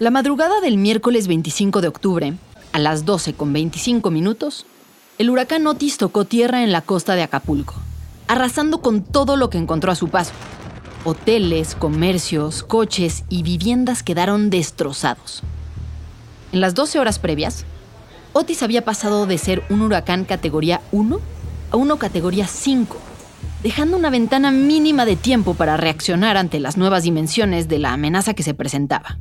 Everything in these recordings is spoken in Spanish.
La madrugada del miércoles 25 de octubre, a las 12 con 25 minutos, el huracán Otis tocó tierra en la costa de Acapulco, arrasando con todo lo que encontró a su paso. Hoteles, comercios, coches y viviendas quedaron destrozados. En las 12 horas previas, Otis había pasado de ser un huracán categoría 1 a uno categoría 5, dejando una ventana mínima de tiempo para reaccionar ante las nuevas dimensiones de la amenaza que se presentaba.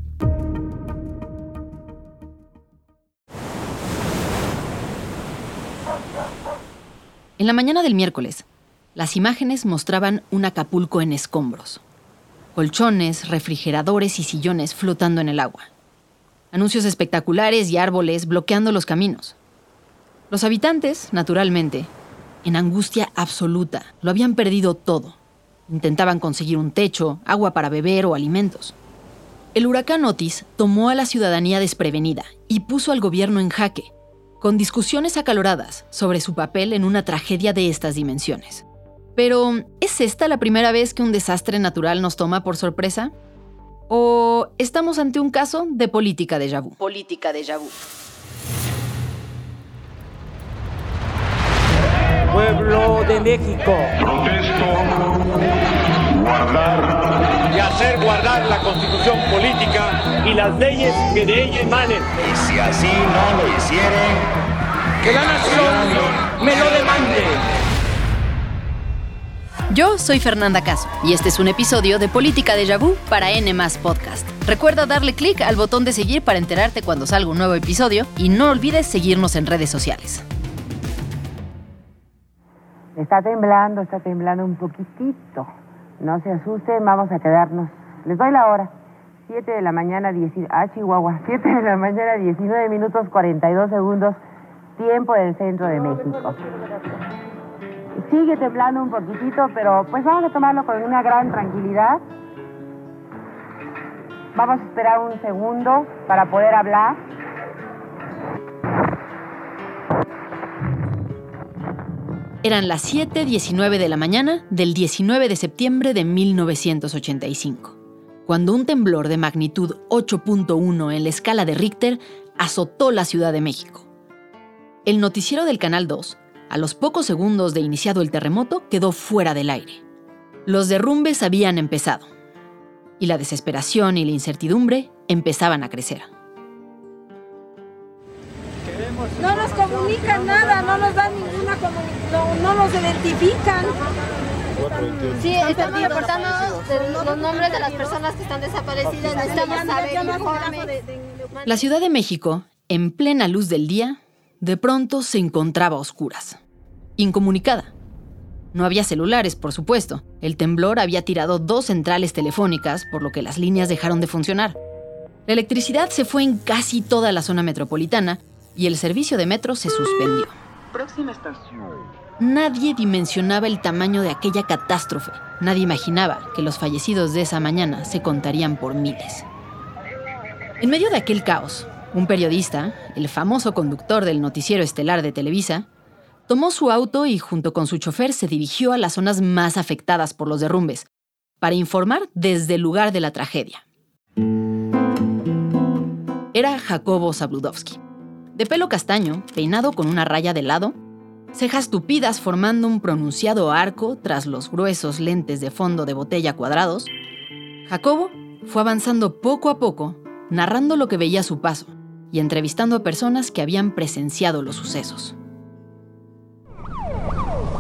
En la mañana del miércoles, las imágenes mostraban un Acapulco en escombros. Colchones, refrigeradores y sillones flotando en el agua. Anuncios espectaculares y árboles bloqueando los caminos. Los habitantes, naturalmente, en angustia absoluta, lo habían perdido todo. Intentaban conseguir un techo, agua para beber o alimentos. El huracán Otis tomó a la ciudadanía desprevenida y puso al gobierno en jaque, con discusiones acaloradas sobre su papel en una tragedia de estas dimensiones. Pero, ¿es esta la primera vez que un desastre natural nos toma por sorpresa? ¿O estamos ante un caso de política de vu? Política de vu. Pueblo de México. Protesto guardar y hacer guardar la constitución política y las leyes que de ella emanen. Y si así no lo hicieren, que la nación me lo demande. Yo soy Fernanda Caso y este es un episodio de Política de Vu para N Podcast. Recuerda darle clic al botón de seguir para enterarte cuando salga un nuevo episodio y no olvides seguirnos en redes sociales. Está temblando, está temblando un poquitito. No se asusten, vamos a quedarnos. Les doy la hora. 7 de la mañana, 10, ah, Chihuahua. 7 de la mañana, 19 minutos 42 segundos, tiempo del centro de México. Sigue temblando un poquitito, pero pues vamos a tomarlo con una gran tranquilidad. Vamos a esperar un segundo para poder hablar. Eran las 7.19 de la mañana del 19 de septiembre de 1985, cuando un temblor de magnitud 8.1 en la escala de Richter azotó la Ciudad de México. El noticiero del Canal 2, a los pocos segundos de iniciado el terremoto, quedó fuera del aire. Los derrumbes habían empezado, y la desesperación y la incertidumbre empezaban a crecer. No nos comunican nada, no nos dan ninguna comunicación, no, nos identifican. Sí, están reportando los nombres de las personas que están desaparecidas. Necesitamos saber La Ciudad de México, en plena luz del día, de pronto se encontraba a oscuras, incomunicada. No había celulares, por supuesto. El temblor había tirado dos centrales telefónicas, por lo que las líneas dejaron de funcionar. La electricidad se fue en casi toda la zona metropolitana y el servicio de metro se suspendió. Próxima estación. Nadie dimensionaba el tamaño de aquella catástrofe. Nadie imaginaba que los fallecidos de esa mañana se contarían por miles. En medio de aquel caos, un periodista, el famoso conductor del noticiero estelar de Televisa, tomó su auto y junto con su chofer se dirigió a las zonas más afectadas por los derrumbes, para informar desde el lugar de la tragedia. Era Jacobo Zabludowski de pelo castaño, peinado con una raya de lado, cejas tupidas formando un pronunciado arco tras los gruesos lentes de fondo de botella cuadrados, Jacobo fue avanzando poco a poco, narrando lo que veía a su paso y entrevistando a personas que habían presenciado los sucesos.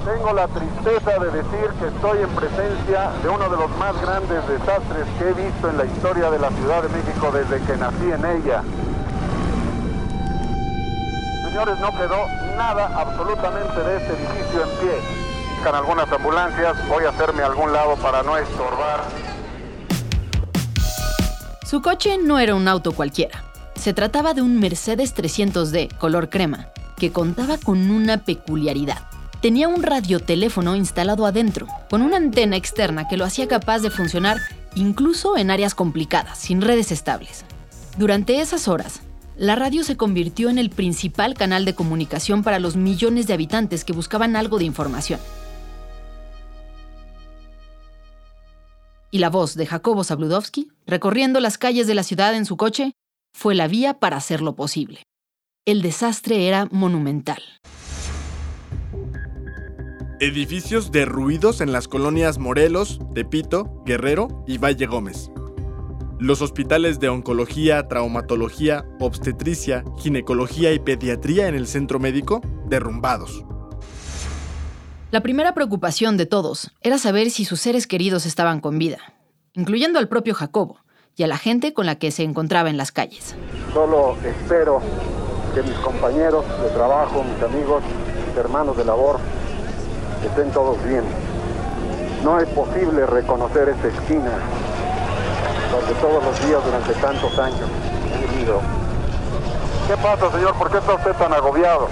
Tengo la tristeza de decir que estoy en presencia de uno de los más grandes desastres que he visto en la historia de la Ciudad de México desde que nací en ella señores, no quedó nada absolutamente de este edificio en pie. Con algunas ambulancias, voy a hacerme a algún lado para no estorbar. Su coche no era un auto cualquiera. Se trataba de un Mercedes 300D color crema, que contaba con una peculiaridad. Tenía un radioteléfono instalado adentro, con una antena externa que lo hacía capaz de funcionar incluso en áreas complicadas, sin redes estables. Durante esas horas, la radio se convirtió en el principal canal de comunicación para los millones de habitantes que buscaban algo de información. Y la voz de Jacobo Zabludowski, recorriendo las calles de la ciudad en su coche, fue la vía para hacerlo posible. El desastre era monumental. Edificios derruidos en las colonias Morelos, Tepito, Guerrero y Valle Gómez. Los hospitales de oncología, traumatología, obstetricia, ginecología y pediatría en el centro médico derrumbados. La primera preocupación de todos era saber si sus seres queridos estaban con vida, incluyendo al propio Jacobo y a la gente con la que se encontraba en las calles. Solo espero que mis compañeros de trabajo, mis amigos, mis hermanos de labor, estén todos bien. No es posible reconocer esta esquina donde todos los días durante tantos años he vivido. ¿Qué pasa, señor? ¿Por qué está usted tan agobiado?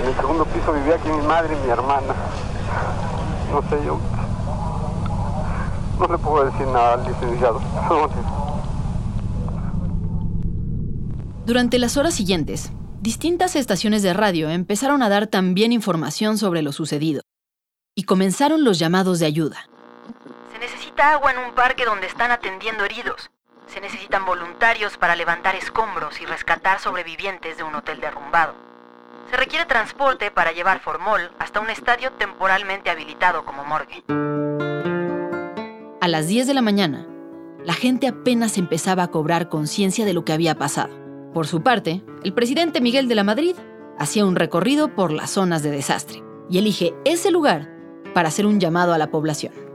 En el segundo piso vivía aquí mi madre y mi hermana. No sé, yo... No le puedo decir nada al licenciado. Durante las horas siguientes, distintas estaciones de radio empezaron a dar también información sobre lo sucedido y comenzaron los llamados de ayuda. Se necesita agua en un parque donde están atendiendo heridos. Se necesitan voluntarios para levantar escombros y rescatar sobrevivientes de un hotel derrumbado. Se requiere transporte para llevar formol hasta un estadio temporalmente habilitado como morgue. A las 10 de la mañana, la gente apenas empezaba a cobrar conciencia de lo que había pasado. Por su parte, el presidente Miguel de la Madrid hacía un recorrido por las zonas de desastre y elige ese lugar para hacer un llamado a la población.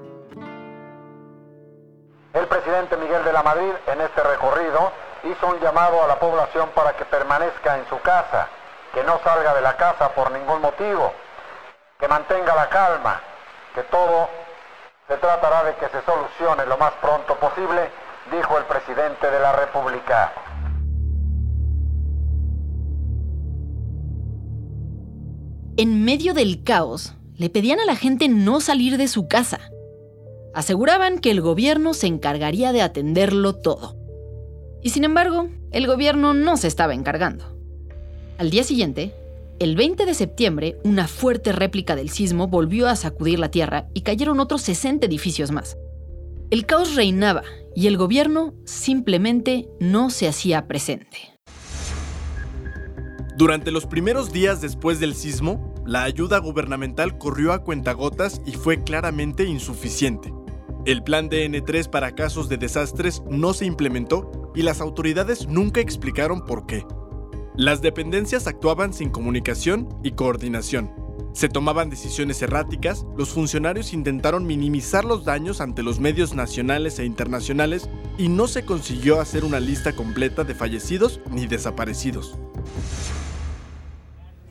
Presidente Miguel de la Madrid en este recorrido hizo un llamado a la población para que permanezca en su casa, que no salga de la casa por ningún motivo, que mantenga la calma, que todo se tratará de que se solucione lo más pronto posible, dijo el presidente de la República. En medio del caos, le pedían a la gente no salir de su casa. Aseguraban que el gobierno se encargaría de atenderlo todo. Y sin embargo, el gobierno no se estaba encargando. Al día siguiente, el 20 de septiembre, una fuerte réplica del sismo volvió a sacudir la tierra y cayeron otros 60 edificios más. El caos reinaba y el gobierno simplemente no se hacía presente. Durante los primeros días después del sismo, la ayuda gubernamental corrió a cuentagotas y fue claramente insuficiente. El plan DN3 para casos de desastres no se implementó y las autoridades nunca explicaron por qué. Las dependencias actuaban sin comunicación y coordinación. Se tomaban decisiones erráticas, los funcionarios intentaron minimizar los daños ante los medios nacionales e internacionales y no se consiguió hacer una lista completa de fallecidos ni desaparecidos.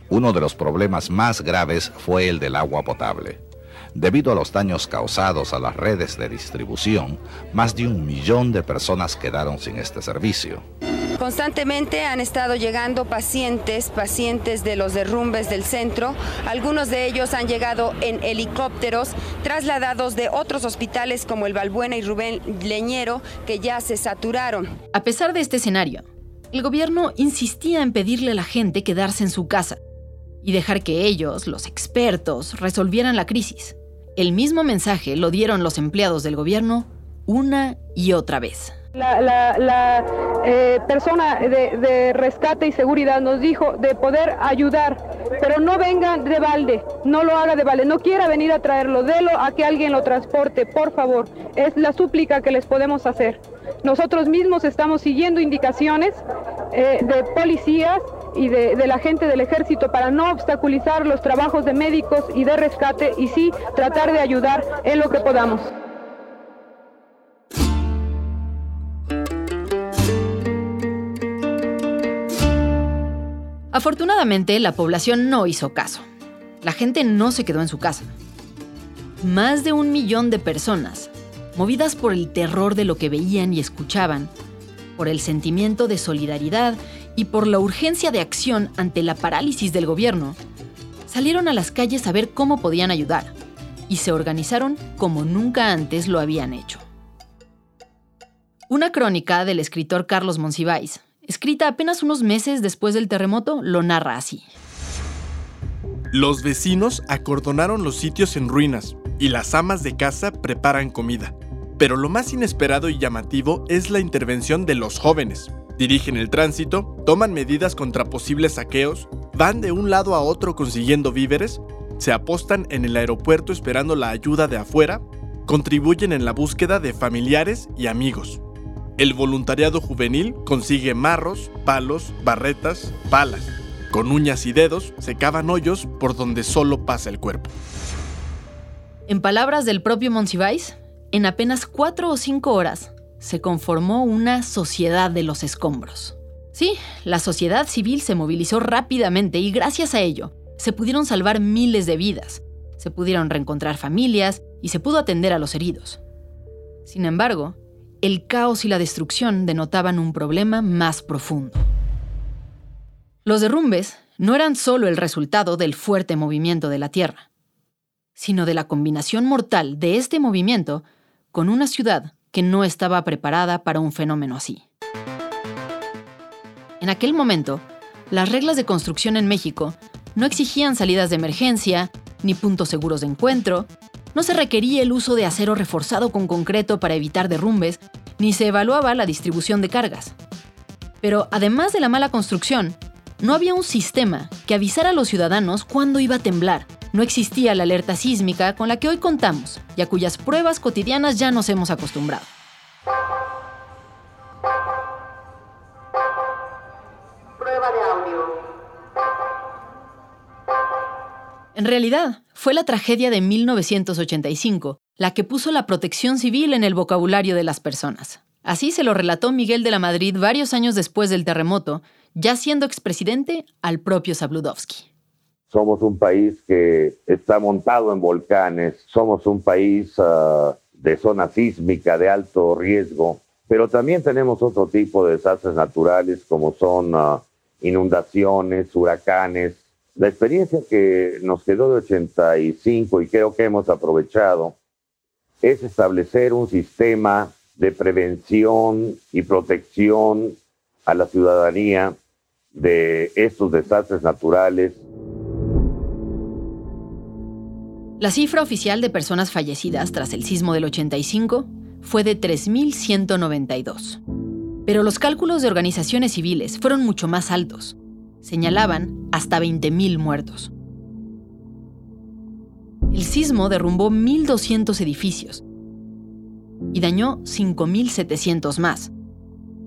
Uno de los problemas más graves fue el del agua potable. Debido a los daños causados a las redes de distribución, más de un millón de personas quedaron sin este servicio. Constantemente han estado llegando pacientes, pacientes de los derrumbes del centro. Algunos de ellos han llegado en helicópteros trasladados de otros hospitales como el Balbuena y Rubén Leñero, que ya se saturaron. A pesar de este escenario, el gobierno insistía en pedirle a la gente quedarse en su casa y dejar que ellos, los expertos, resolvieran la crisis. El mismo mensaje lo dieron los empleados del gobierno una y otra vez. La, eh, persona de, rescate y seguridad nos dijo de poder ayudar, pero no vengan de balde, no lo haga de balde, no quiera venir a traerlo, délo a que alguien lo transporte, por favor. Es la súplica que les podemos hacer. Nosotros mismos estamos siguiendo indicaciones eh, de policías y de, la gente del ejército para no obstaculizar los trabajos de médicos y de rescate y sí tratar de ayudar en lo que podamos. Afortunadamente, la población no hizo caso. La gente no se quedó en su casa. Más de un millón de personas, movidas por el terror de lo que veían y escuchaban, por el sentimiento de solidaridad y por la urgencia de acción ante la parálisis del gobierno, salieron a las calles a ver cómo podían ayudar y se organizaron como nunca antes lo habían hecho. Una crónica del escritor Carlos Monsiváis escrita apenas unos meses después del terremoto, lo narra así. Los vecinos acordonaron los sitios en ruinas y las amas de casa preparan comida. Pero lo más inesperado y llamativo es la intervención de los jóvenes, Dirigen el tránsito, toman medidas contra posibles saqueos, van de un lado a otro consiguiendo víveres, se apostan en el aeropuerto esperando la ayuda de afuera, contribuyen en la búsqueda de familiares y amigos. El voluntariado juvenil consigue marros, palos, barretas, palas. Con uñas y dedos se cavan hoyos por donde solo pasa el cuerpo. En palabras del propio Monsiváis, en apenas cuatro o cinco horas se conformó una sociedad de los escombros. Sí, la sociedad civil se movilizó rápidamente y gracias a ello se pudieron salvar miles de vidas, se pudieron reencontrar familias y se pudo atender a los heridos. Sin embargo, el caos y la destrucción denotaban un problema más profundo. Los derrumbes no eran solo el resultado del fuerte movimiento de la Tierra, sino de la combinación mortal de este movimiento con una ciudad que no estaba preparada para un fenómeno así. En aquel momento, las reglas de construcción en México no exigían salidas de emergencia, ni puntos seguros de encuentro, no se requería el uso de acero reforzado con concreto para evitar derrumbes, ni se evaluaba la distribución de cargas. Pero además de la mala construcción, no había un sistema que avisara a los ciudadanos cuándo iba a temblar. No existía la alerta sísmica con la que hoy contamos y a cuyas pruebas cotidianas ya nos hemos acostumbrado. Prueba de audio. En realidad, fue la tragedia de 1985 la que puso la protección civil en el vocabulario de las personas. Así se lo relató Miguel de la Madrid varios años después del terremoto, ya siendo expresidente al propio Zabludovsky. Somos un país que está montado en volcanes, somos un país uh, de zona sísmica de alto riesgo, pero también tenemos otro tipo de desastres naturales como son uh, inundaciones, huracanes, la experiencia que nos quedó de 85 y creo que hemos aprovechado es establecer un sistema de prevención y protección a la ciudadanía de estos desastres naturales. La cifra oficial de personas fallecidas tras el sismo del 85 fue de 3.192. Pero los cálculos de organizaciones civiles fueron mucho más altos señalaban hasta 20.000 muertos. El sismo derrumbó 1.200 edificios y dañó 5.700 más.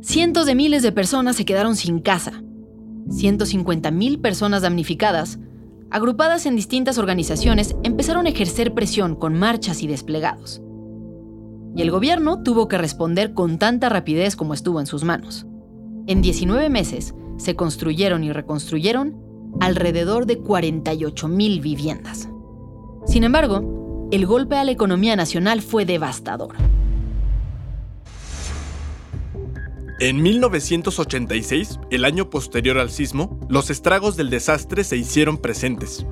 Cientos de miles de personas se quedaron sin casa. 150.000 personas damnificadas, agrupadas en distintas organizaciones, empezaron a ejercer presión con marchas y desplegados. Y el gobierno tuvo que responder con tanta rapidez como estuvo en sus manos. En 19 meses, se construyeron y reconstruyeron alrededor de 48.000 viviendas. Sin embargo, el golpe a la economía nacional fue devastador. En 1986, el año posterior al sismo, los estragos del desastre se hicieron presentes.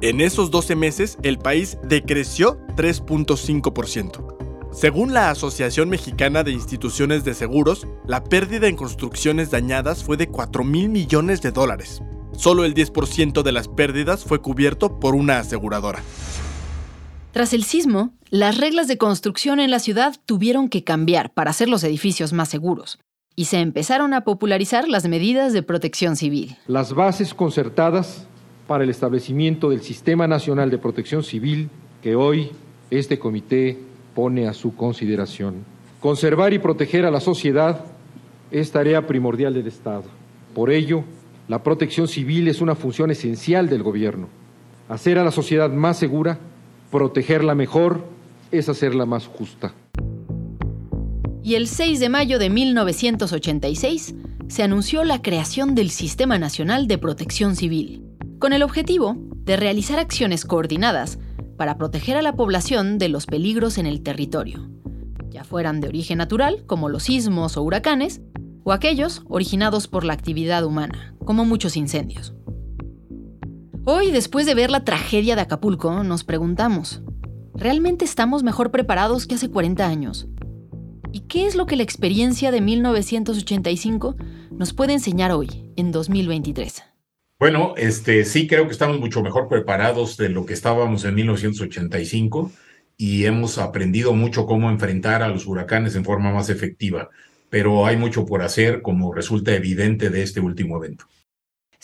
En esos 12 meses, el país decreció 3.5%. Según la Asociación Mexicana de Instituciones de Seguros, la pérdida en construcciones dañadas fue de 4 mil millones de dólares. Solo el 10% de las pérdidas fue cubierto por una aseguradora. Tras el sismo, las reglas de construcción en la ciudad tuvieron que cambiar para hacer los edificios más seguros y se empezaron a popularizar las medidas de protección civil. Las bases concertadas para el establecimiento del Sistema Nacional de Protección Civil que hoy este comité pone a su consideración. Conservar y proteger a la sociedad es tarea primordial del Estado. Por ello, la protección civil es una función esencial del gobierno. Hacer a la sociedad más segura, protegerla mejor, es hacerla más justa. Y el 6 de mayo de 1986 se anunció la creación del Sistema Nacional de Protección Civil, con el objetivo de realizar acciones coordinadas para proteger a la población de los peligros en el territorio, ya fueran de origen natural, como los sismos o huracanes, o aquellos originados por la actividad humana, como muchos incendios. Hoy, después de ver la tragedia de Acapulco, nos preguntamos, ¿realmente estamos mejor preparados que hace 40 años? ¿Y qué es lo que la experiencia de 1985 nos puede enseñar hoy, en 2023? Bueno, este, sí creo que estamos mucho mejor preparados de lo que estábamos en 1985 y hemos aprendido mucho cómo enfrentar a los huracanes en forma más efectiva. pero hay mucho por hacer, como resulta evidente de este último evento.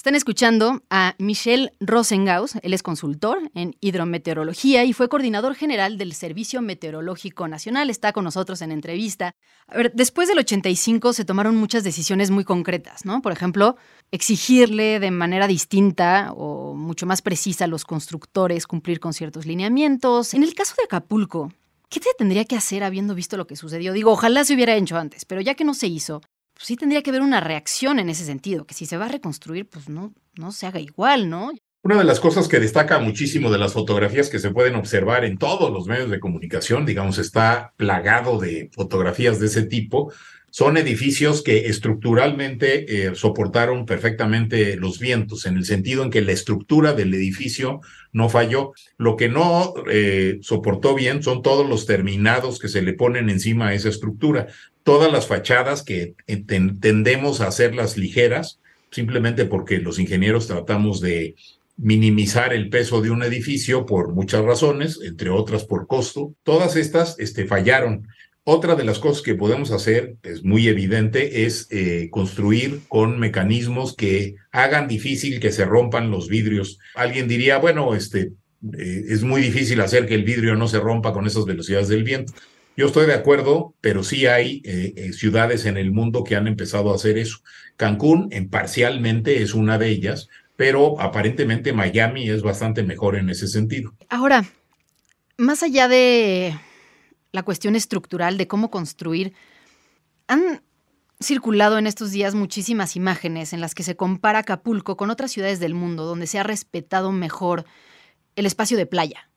Están escuchando a Michel Rosengaus, él es consultor en hidrometeorología y fue coordinador general del Servicio Meteorológico Nacional. Está con nosotros en entrevista. A ver, después del 85 se tomaron muchas decisiones muy concretas, ¿no? Por ejemplo, exigirle de manera distinta o mucho más precisa a los constructores cumplir con ciertos lineamientos. En el caso de Acapulco, ¿qué se tendría que hacer habiendo visto lo que sucedió? Digo, ojalá se hubiera hecho antes, pero ya que no se hizo, pues sí tendría que haber una reacción en ese sentido, que si se va a reconstruir, pues no, no se haga igual, ¿no? Una de las cosas que destaca muchísimo de las fotografías que se pueden observar en todos los medios de comunicación, digamos, está plagado de fotografías de ese tipo, son edificios que estructuralmente eh, soportaron perfectamente los vientos, en el sentido en que la estructura del edificio no falló. Lo que no eh, soportó bien son todos los terminados que se le ponen encima a esa estructura todas las fachadas que tendemos a hacerlas ligeras, simplemente porque los ingenieros tratamos de minimizar el peso de un edificio por muchas razones, entre otras por costo. Todas estas este, fallaron. Otra de las cosas que podemos hacer, es muy evidente, es eh, construir con mecanismos que hagan difícil que se rompan los vidrios. Alguien diría, bueno, este, eh, es muy difícil hacer que el vidrio no se rompa con esas velocidades del viento. Yo estoy de acuerdo, pero sí hay eh, eh, ciudades en el mundo que han empezado a hacer eso. Cancún, en parcialmente, es una de ellas, pero aparentemente Miami es bastante mejor en ese sentido. Ahora, más allá de la cuestión estructural de cómo construir, han circulado en estos días muchísimas imágenes en las que se compara Acapulco con otras ciudades del mundo donde se ha respetado mejor el espacio de playa.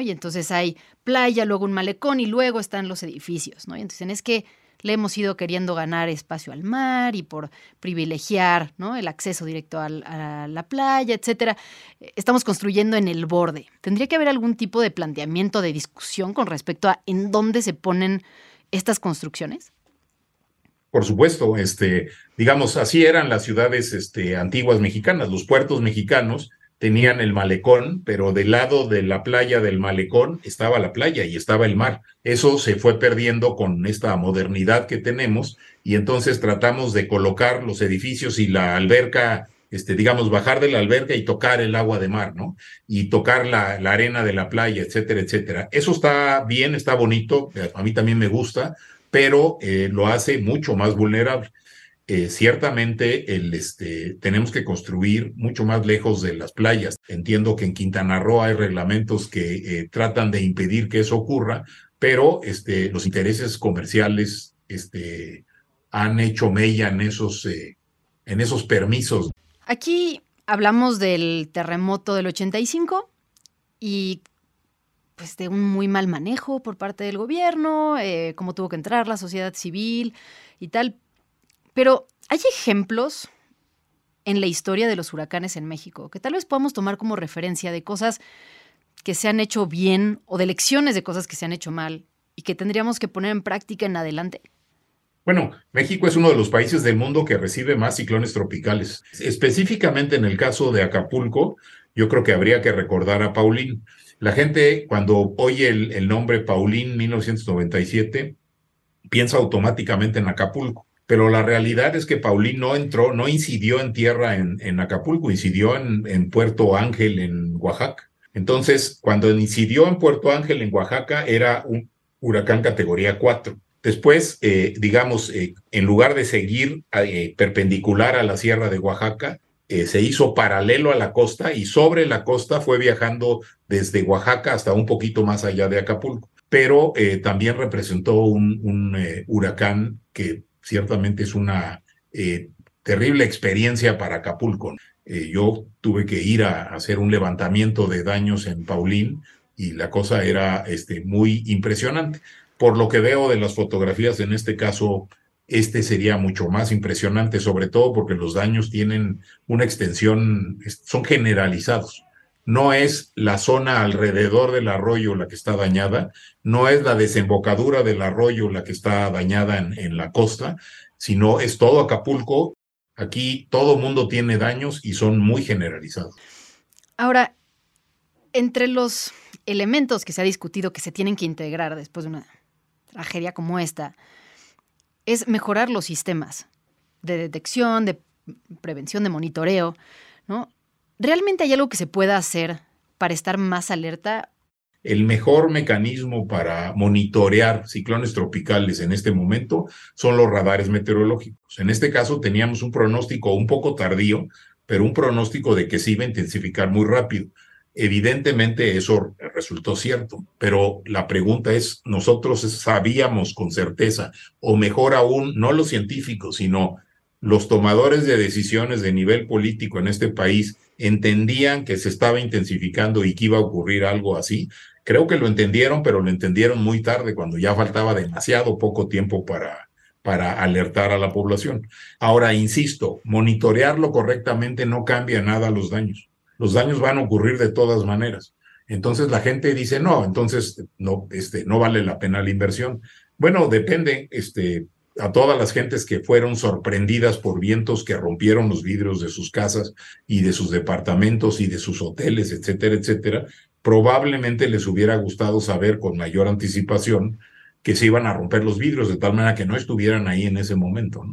Y entonces hay playa, luego un malecón y luego están los edificios, ¿no? Y entonces es que le hemos ido queriendo ganar espacio al mar y por privilegiar ¿no? el acceso directo a la playa, etcétera. Estamos construyendo en el borde. ¿Tendría que haber algún tipo de planteamiento de discusión con respecto a en dónde se ponen estas construcciones? Por supuesto, este, digamos, así eran las ciudades este, antiguas mexicanas, los puertos mexicanos tenían el malecón, pero del lado de la playa del malecón estaba la playa y estaba el mar. Eso se fue perdiendo con esta modernidad que tenemos y entonces tratamos de colocar los edificios y la alberca, este, digamos, bajar de la alberca y tocar el agua de mar, ¿no? Y tocar la, arena de la playa, etcétera, etcétera. Eso está bien, está bonito, a mí también me gusta, pero eh, lo hace mucho más vulnerable. Eh, ciertamente este, tenemos que construir mucho más lejos de las playas. Entiendo que en Quintana Roo hay reglamentos que eh, tratan de impedir que eso ocurra, pero este, los intereses comerciales este, han hecho mella en esos, eh, en esos permisos. Aquí hablamos del terremoto del 85 y pues de un muy mal manejo por parte del gobierno, cómo tuvo que entrar la sociedad civil y tal, pero hay ejemplos en la historia de los huracanes en México que tal vez podamos tomar como referencia de cosas que se han hecho bien o de lecciones de cosas que se han hecho mal y que tendríamos que poner en práctica en adelante. Bueno, México es uno de los países del mundo que recibe más ciclones tropicales. Específicamente en el caso de Acapulco, yo creo que habría que recordar a Paulín. La gente cuando oye el, nombre Paulín 1997 piensa automáticamente en Acapulco pero la realidad es que Paulín no entró, no incidió en tierra en, Acapulco, incidió en, Puerto Ángel, en Oaxaca. Entonces, cuando incidió en Puerto Ángel, en Oaxaca, era un huracán categoría 4. Después, eh, digamos, eh, en lugar de seguir eh, perpendicular a la sierra de Oaxaca, se hizo paralelo a la costa y sobre la costa fue viajando desde Oaxaca hasta un poquito más allá de Acapulco. Pero también representó un, un huracán que ciertamente es una eh, terrible experiencia para Acapulco. Eh, yo tuve que ir a, hacer un levantamiento de daños en Paulín y la cosa era este, muy impresionante. Por lo que veo de las fotografías, en este caso, este sería mucho más impresionante, sobre todo porque los daños tienen una extensión, son generalizados no es la zona alrededor del arroyo la que está dañada, no es la desembocadura del arroyo la que está dañada en, la costa, sino es todo Acapulco. Aquí todo mundo tiene daños y son muy generalizados. Ahora, entre los elementos que se ha discutido que se tienen que integrar después de una tragedia como esta, es mejorar los sistemas de detección, de prevención, de monitoreo, ¿no? ¿Realmente hay algo que se pueda hacer para estar más alerta? El mejor mecanismo para monitorear ciclones tropicales en este momento son los radares meteorológicos. En este caso teníamos un pronóstico un poco tardío, pero un pronóstico de que se iba a intensificar muy rápido. Evidentemente eso resultó cierto, pero la pregunta es, nosotros sabíamos con certeza, o mejor aún, no los científicos, sino los tomadores de decisiones de nivel político en este país entendían que se estaba intensificando y que iba a ocurrir algo así. Creo que lo entendieron, pero lo entendieron muy tarde, cuando ya faltaba demasiado poco tiempo para, para alertar a la población. Ahora, insisto, monitorearlo correctamente no cambia nada los daños. Los daños van a ocurrir de todas maneras. Entonces la gente dice, no, entonces no, este, no vale la pena la inversión. Bueno, depende, este, a todas las gentes que fueron sorprendidas por vientos que rompieron los vidrios de sus casas y de sus departamentos y de sus hoteles, etcétera, etcétera, probablemente les hubiera gustado saber con mayor anticipación que se iban a romper los vidrios de tal manera que no estuvieran ahí en ese momento.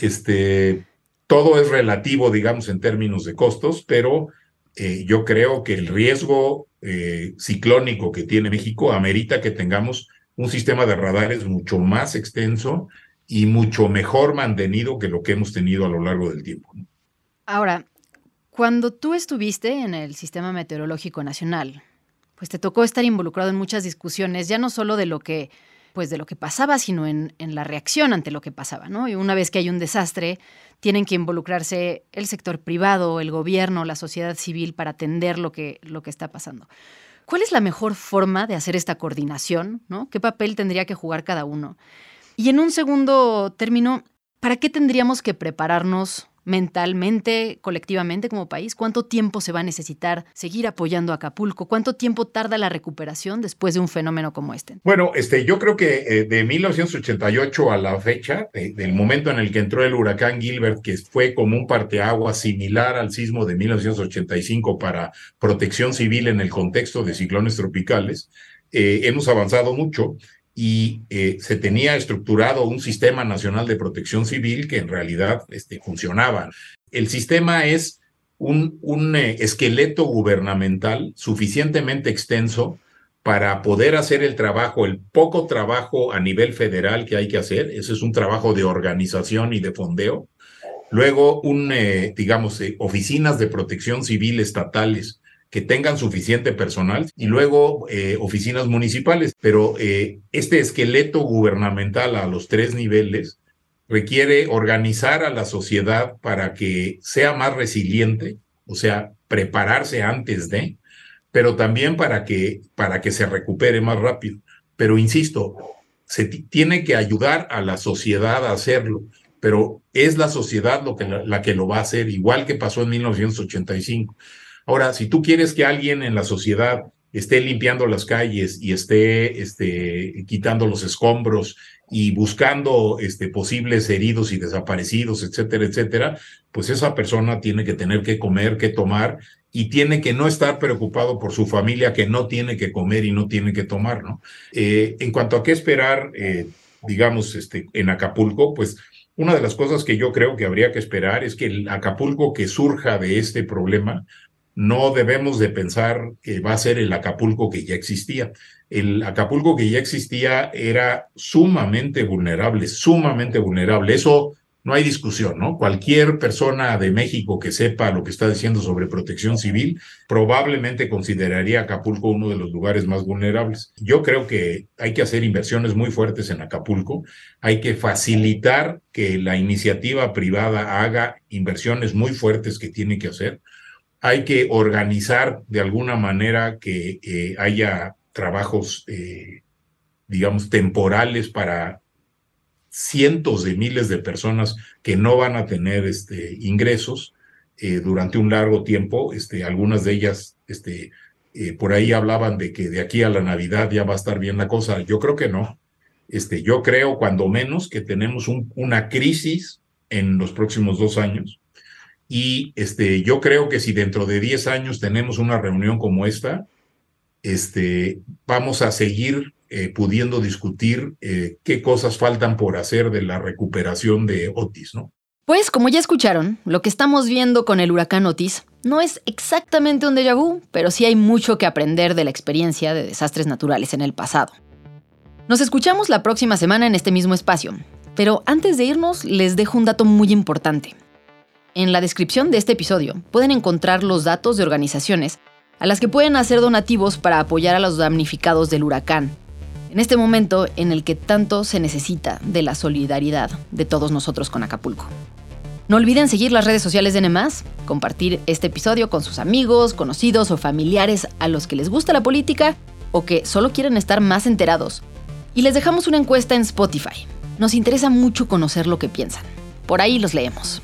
Este, todo es relativo, digamos, en términos de costos, pero eh, yo creo que el riesgo eh, ciclónico que tiene México amerita que tengamos un sistema de radares mucho más extenso y mucho mejor mantenido que lo que hemos tenido a lo largo del tiempo. Ahora, cuando tú estuviste en el Sistema Meteorológico Nacional, pues te tocó estar involucrado en muchas discusiones, ya no solo de lo que pues de lo que pasaba, sino en, en, la reacción ante lo que pasaba, ¿no? Y una vez que hay un desastre, tienen que involucrarse el sector privado, el gobierno, la sociedad civil para atender lo que, lo que está pasando. ¿Cuál es la mejor forma de hacer esta coordinación? ¿no? ¿Qué papel tendría que jugar cada uno? Y en un segundo término, ¿para qué tendríamos que prepararnos mentalmente, colectivamente como país? ¿Cuánto tiempo se va a necesitar seguir apoyando a Acapulco? ¿Cuánto tiempo tarda la recuperación después de un fenómeno como este? Bueno, este, yo creo que eh, de 1988 a la fecha, del momento en el que entró el huracán Gilbert, que fue como un parteagua similar al sismo de 1985 para protección civil en el contexto de ciclones tropicales, eh, hemos avanzado mucho y eh, se tenía estructurado un sistema nacional de protección civil que en realidad este, funcionaba. El sistema es un, un eh, esqueleto gubernamental suficientemente extenso para poder hacer el trabajo, el poco trabajo a nivel federal que hay que hacer, ese es un trabajo de organización y de fondeo. Luego, un, eh, digamos, oficinas de protección civil estatales que tengan suficiente personal y luego eh, oficinas municipales. Pero eh, este esqueleto gubernamental a los tres niveles requiere organizar a la sociedad para que sea más resiliente, o sea, prepararse antes de, pero también para que, para que se recupere más rápido. Pero insisto, se tiene que ayudar a la sociedad a hacerlo, pero es la sociedad lo que, la que lo va a hacer, igual que pasó en 1985. Ahora, si tú quieres que alguien en la sociedad esté limpiando las calles y esté este, quitando los escombros y buscando este, posibles heridos y desaparecidos, etcétera, etcétera, pues esa persona tiene que tener que comer, que tomar y tiene que no estar preocupado por su familia que no tiene que comer y no tiene que tomar, ¿no? Eh, en cuanto a qué esperar, eh, digamos, este, en Acapulco, pues una de las cosas que yo creo que habría que esperar es que el Acapulco que surja de este problema, no debemos de pensar que va a ser el Acapulco que ya existía. El Acapulco que ya existía era sumamente vulnerable, sumamente vulnerable. Eso no hay discusión, ¿no? Cualquier persona de México que sepa lo que está diciendo sobre protección civil probablemente consideraría Acapulco uno de los lugares más vulnerables. Yo creo que hay que hacer inversiones muy fuertes en Acapulco, hay que facilitar que la iniciativa privada haga inversiones muy fuertes que tiene que hacer hay que organizar de alguna manera que eh, haya trabajos, eh, digamos, temporales para cientos de miles de personas que no van a tener este, ingresos eh, durante un largo tiempo. Este, algunas de ellas, este, por ahí hablaban de que de aquí a la Navidad ya va a estar bien la cosa. Yo creo que no. Este, yo creo, cuando menos, que tenemos una crisis en los próximos dos años y este, yo creo que si dentro de 10 años tenemos una reunión como esta, este, vamos a seguir eh, pudiendo discutir eh, qué cosas faltan por hacer de la recuperación de Otis, ¿no? Pues como ya escucharon, lo que estamos viendo con el huracán Otis no es exactamente un déjà vu, pero sí hay mucho que aprender de la experiencia de desastres naturales en el pasado. Nos escuchamos la próxima semana en este mismo espacio, pero antes de irnos les dejo un dato muy importante. En la descripción de este episodio pueden encontrar los datos de organizaciones a las que pueden hacer donativos para apoyar a los damnificados del huracán, en este momento en el que tanto se necesita de la solidaridad de todos nosotros con Acapulco. No olviden seguir las redes sociales de Nemás, compartir este episodio con sus amigos, conocidos o familiares a los que les gusta la política o que solo quieren estar más enterados. Y les dejamos una encuesta en Spotify. Nos interesa mucho conocer lo que piensan. Por ahí los leemos.